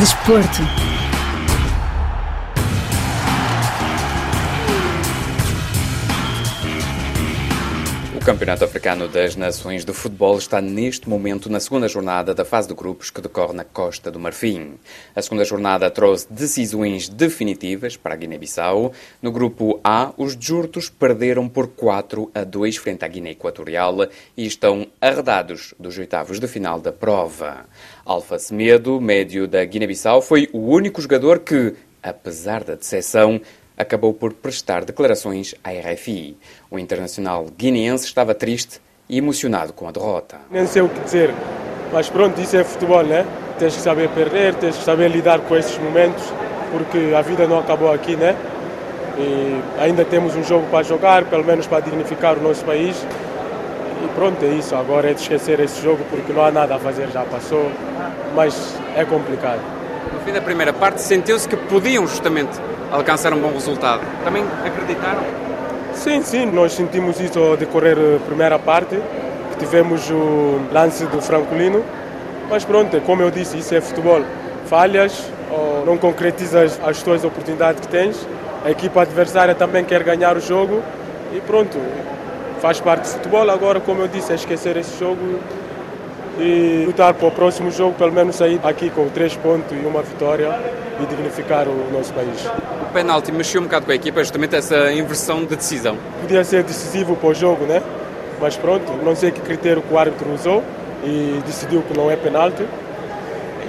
Desporto. O Campeonato Africano das Nações de Futebol está neste momento na segunda jornada da fase de grupos que decorre na Costa do Marfim. A segunda jornada trouxe decisões definitivas para a Guiné-Bissau. No grupo A, os Jurtos perderam por 4 a 2 frente à Guiné Equatorial e estão arredados dos oitavos de final da prova. Alfa Semedo, médio da Guiné-Bissau, foi o único jogador que, apesar da decepção, acabou por prestar declarações à RFI. O internacional guineense estava triste e emocionado com a derrota. Nem sei o que dizer, mas pronto, isso é futebol, né? Tens que saber perder, tens que saber lidar com esses momentos, porque a vida não acabou aqui, né? E ainda temos um jogo para jogar, pelo menos para dignificar o nosso país. E pronto, é isso. Agora é de esquecer esse jogo porque não há nada a fazer, já passou, mas é complicado. No fim da primeira parte, sentiu-se que podiam justamente alcançar um bom resultado. Também acreditaram? Sim, sim, nós sentimos isso ao decorrer da primeira parte, tivemos o lance do Francolino, mas pronto, como eu disse, isso é futebol. Falhas ou não concretizas as tuas oportunidades que tens, a equipa adversária também quer ganhar o jogo e pronto, faz parte do futebol. Agora, como eu disse, é esquecer esse jogo e lutar para o próximo jogo, pelo menos sair aqui com três pontos e uma vitória e dignificar o nosso país. O penalti mexeu um bocado com a equipa, justamente essa inversão de decisão. Podia ser decisivo para o jogo, né? Mas pronto, não sei que critério que o árbitro usou e decidiu que não é penalti.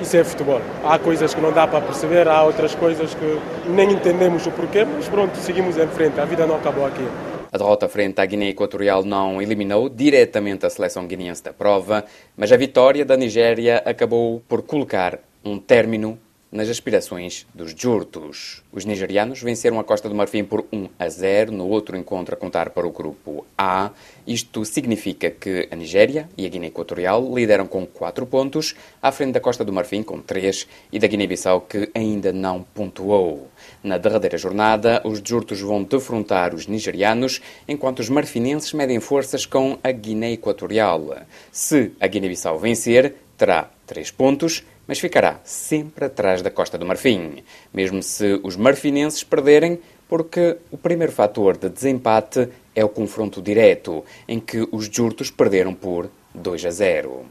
Isso é futebol. Há coisas que não dá para perceber, há outras coisas que nem entendemos o porquê, mas pronto, seguimos em frente. A vida não acabou aqui. A derrota frente à Guiné Equatorial não eliminou diretamente a seleção guineense da prova, mas a vitória da Nigéria acabou por colocar um término nas aspirações dos Jurtos. Os nigerianos venceram a Costa do Marfim por 1 a 0 no outro encontro a contar para o grupo A. Isto significa que a Nigéria e a Guiné Equatorial lideram com 4 pontos, à frente da Costa do Marfim com 3 e da Guiné-Bissau que ainda não pontuou. Na derradeira jornada, os Jurtos vão defrontar os nigerianos, enquanto os marfinenses medem forças com a Guiné Equatorial. Se a Guiné-Bissau vencer, terá 3 pontos mas ficará sempre atrás da Costa do Marfim, mesmo se os marfinenses perderem, porque o primeiro fator de desempate é o confronto direto, em que os Jurtos perderam por 2 a 0.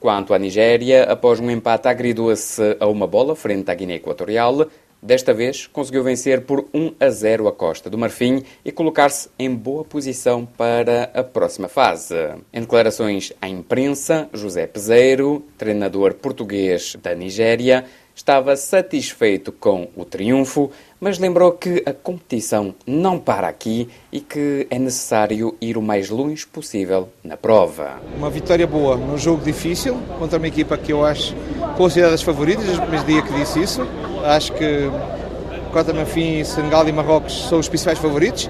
Quanto à Nigéria, após um empate agridoce a uma bola frente à Guiné Equatorial, Desta vez, conseguiu vencer por 1 a 0 a Costa do Marfim e colocar-se em boa posição para a próxima fase. Em declarações à imprensa, José Peseiro, treinador português da Nigéria, estava satisfeito com o triunfo, mas lembrou que a competição não para aqui e que é necessário ir o mais longe possível na prova. Uma vitória boa num jogo difícil contra uma equipa que eu acho considerada as favoritas, desde o primeiro dia que disse isso. Acho que Cota Marfim, Senegal e Marrocos são os principais favoritos.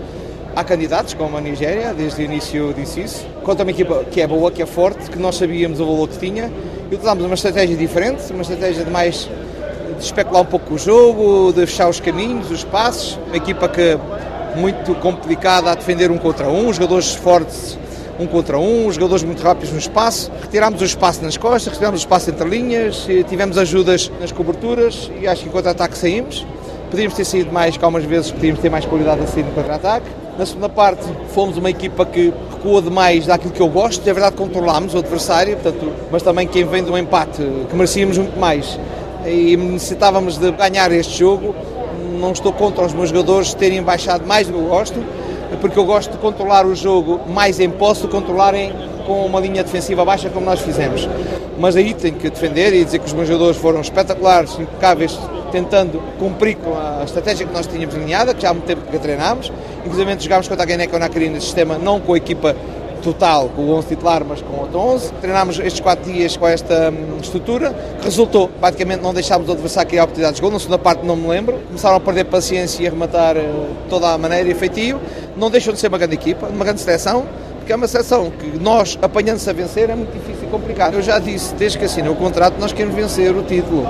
Há candidatos, como a Nigéria, desde o início disse isso. Contra uma equipa que é boa, que é forte, que nós sabíamos o valor que tinha. E utilizamos uma estratégia diferente, uma estratégia de mais de especular um pouco o jogo, de fechar os caminhos, os passos. Uma equipa que muito complicada a defender um contra um, jogadores fortes um contra um, jogadores muito rápidos no espaço. Retirámos o espaço nas costas, retirámos o espaço entre linhas, tivemos ajudas nas coberturas e acho que em contra-ataque saímos. Podíamos ter saído mais, algumas vezes podíamos ter mais qualidade a sair no contra-ataque. Na segunda parte, fomos uma equipa que recuou demais daquilo que eu gosto. É verdade, controlámos o adversário, portanto, mas também quem vem de um empate, que merecíamos muito mais e necessitávamos de ganhar este jogo. Não estou contra os meus jogadores terem baixado mais do que eu gosto, porque eu gosto de controlar o jogo mais em posse controlarem com uma linha defensiva baixa como nós fizemos. Mas aí tenho que defender e dizer que os meus jogadores foram espetaculares, impecáveis, tentando cumprir com a estratégia que nós tínhamos alinhada, que já há muito tempo que treinámos. Inclusive jogámos contra a Guiné-Conakry Nacarina sistema, não com a equipa total, com o 11 titular, mas com outro 11. Treinámos estes 4 dias com esta hum, estrutura, resultou, praticamente não deixámos o adversário criar oportunidades de gol, na segunda parte não me lembro, começaram a perder paciência e a rematar uh, toda a maneira e feitio, não deixam de ser uma grande equipa, uma grande seleção, porque é uma seleção que nós, apanhando-se a vencer, é muito difícil e complicado. Eu já disse, desde que assinei o contrato, nós queremos vencer o título.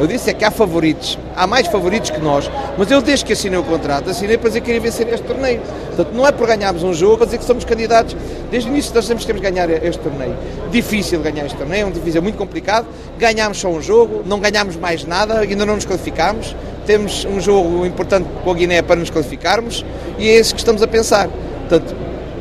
Eu disse é que há favoritos, há mais favoritos que nós, mas eu desde que assinei o contrato, assinei para dizer que queria vencer este torneio. Portanto, não é por ganharmos um jogo, para dizer que somos candidatos. Desde o início nós temos que ganhar este torneio. Difícil ganhar este torneio, é um difícil muito complicado. Ganhámos só um jogo, não ganhámos mais nada, ainda não nos qualificámos. Temos um jogo importante com a Guiné para nos qualificarmos e é esse que estamos a pensar. Portanto,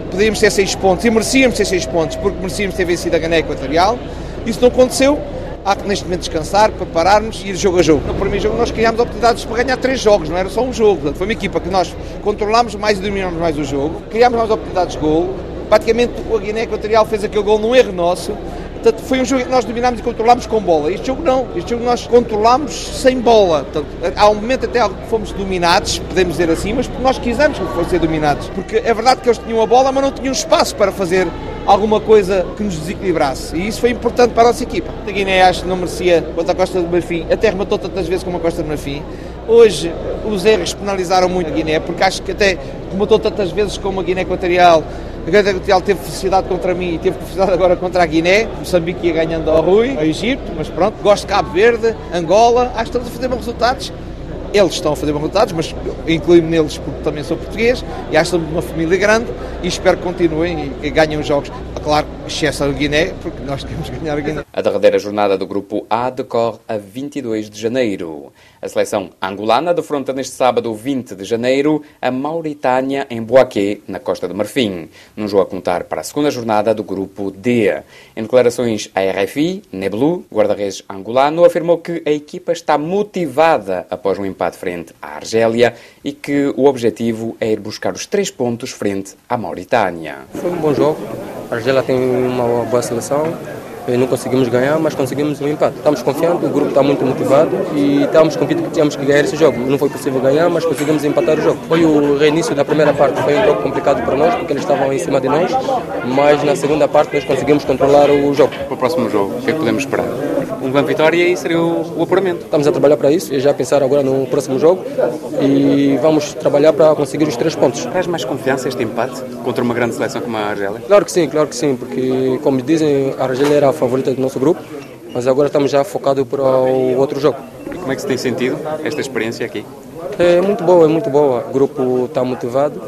podíamos ter seis pontos e merecíamos ter seis pontos porque merecíamos ter vencido a Guiné Equatorial. Isso não aconteceu. Há que neste momento descansar, prepararmos e ir jogo a jogo. No primeiro jogo nós criámos oportunidades para ganhar três jogos, não era só um jogo. Foi uma equipa que nós controlámos mais e dominámos mais o jogo, criámos mais oportunidades de gol. Praticamente a Guiné Equatorial fez aquele gol num erro nosso. Portanto, foi um jogo que nós dominámos e controlámos com bola. Este jogo não. Este jogo nós controlámos sem bola. Portanto, há um momento até que fomos dominados, podemos dizer assim, mas nós quisemos que ser dominados. Porque é verdade que eles tinham a bola, mas não tinham espaço para fazer alguma coisa que nos desequilibrasse. E isso foi importante para a nossa equipa. A Guiné acho que não merecia contra a Costa do Marfim, até rematou tantas vezes como a Costa do Marfim. Hoje os erros penalizaram muito a Guiné, porque acho que até rematou tantas vezes como a Guiné Equatorial. A Guiné Equatorial teve felicidade contra mim e teve felicidade agora contra a Guiné. Moçambique ia ganhando ao Rui, ao Egito, mas pronto. Gosto de Cabo Verde, Angola. Acho que estamos a fazer bons resultados. Eles estão a fazer bons resultados, mas incluo-me neles porque também sou português e acho que somos uma família grande e espero que continuem e, ganhem os jogos. Claro, excesso a Guiné, porque nós queremos ganhar a Guiné. A derradeira jornada do grupo A decorre a 22 de janeiro. A seleção angolana defronta neste sábado 20 de janeiro a Mauritânia em Boaquê, na Costa do Marfim, num jogo a contar para a segunda jornada do grupo D. Em declarações à RFI, Neblu, guarda-redes angolano, afirmou que a equipa está motivada após um empate frente à Argélia e que o objetivo é ir buscar os três pontos frente à Mauritânia. Foi um bom jogo. A Argélia tem uma boa seleção não conseguimos ganhar, mas conseguimos um empate. Estamos confiantes, o grupo está muito motivado e estamos convictos que tínhamos que ganhar esse jogo. Não foi possível ganhar, mas conseguimos empatar o jogo. Foi o reinício da primeira parte, foi um jogo complicado para nós, porque eles estavam em cima de nós, mas na segunda parte nós conseguimos controlar o jogo. Para o próximo jogo, o que é que podemos esperar? Uma vitória e seria o, o apuramento. Estamos a trabalhar para isso e já pensar agora no próximo jogo e vamos trabalhar para conseguir os três pontos. Traz mais confiança este empate contra uma grande seleção como a Argélia? Claro que sim, claro que sim, porque como dizem, a Argélia era a favorita do nosso grupo, mas agora estamos já focados para o outro jogo. E como é que se tem sentido esta experiência aqui? É muito boa, é muito boa. O grupo está motivado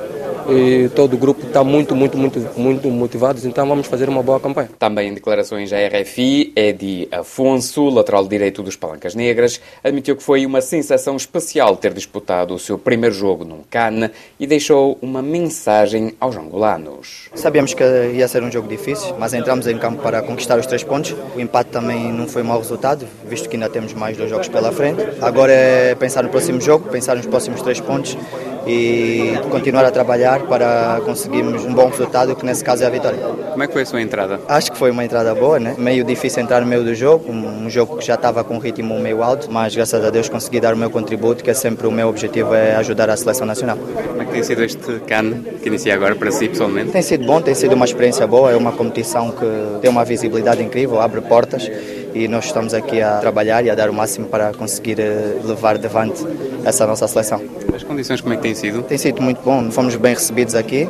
e todo o grupo está muito, muito, muito, muito motivados, então vamos fazer uma boa campanha. Também em declarações à RFI, Edi Afonso, lateral direito dos Palancas Negras, admitiu que foi uma sensação especial ter disputado o seu primeiro jogo num CAN e deixou uma mensagem aos angolanos. Sabíamos que ia ser um jogo difícil, mas entramos em campo para conquistar os três pontos. O empate também não foi um mau resultado, visto que ainda temos mais dois jogos pela frente. Agora é pensar no próximo jogo, pensar nos próximos três pontos e continuar a trabalhar para conseguirmos um bom resultado, que nesse caso é a vitória. Como é que foi a sua entrada? Acho que foi uma entrada boa, né? meio difícil entrar no meio do jogo, um jogo que já estava com um ritmo meio alto, mas graças a Deus consegui dar o meu contributo, que é sempre o meu objetivo, é ajudar a seleção nacional. Como é que tem sido este CAN que inicia agora para si pessoalmente? Tem sido bom, tem sido uma experiência boa, é uma competição que tem uma visibilidade incrível, abre portas e nós estamos aqui a trabalhar e a dar o máximo para conseguir eh, levar devante essa nossa seleção. As condições como é que têm sido? Tem sido muito bom, fomos bem recebidos aqui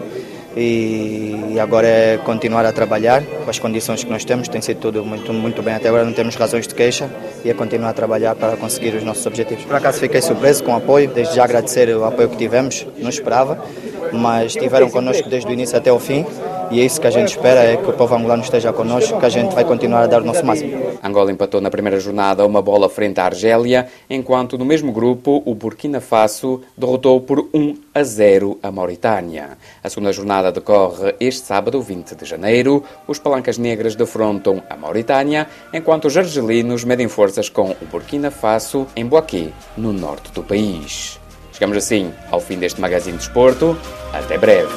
e agora é continuar a trabalhar com as condições que nós temos, tem sido tudo muito, muito bem, até agora não temos razões de queixa e é continuar a trabalhar para conseguir os nossos objetivos. Por acaso fiquei surpreso com o apoio, desde já agradecer o apoio que tivemos, não esperava, mas estiveram connosco desde o início até o fim e é isso que a gente espera, é que o povo angolano esteja connosco, que a gente vai continuar a dar o nosso máximo. Angola empatou na primeira jornada uma bola frente à Argélia, enquanto no mesmo grupo o Burkina Faso derrotou por 1 a 0 a Mauritânia. A segunda jornada decorre este sábado, 20 de janeiro. Os Palancas Negras defrontam a Mauritânia, enquanto os argelinos medem forças com o Burkina Faso em Boaquê, no norte do país. Chegamos assim ao fim deste magazine de esporto. Até breve.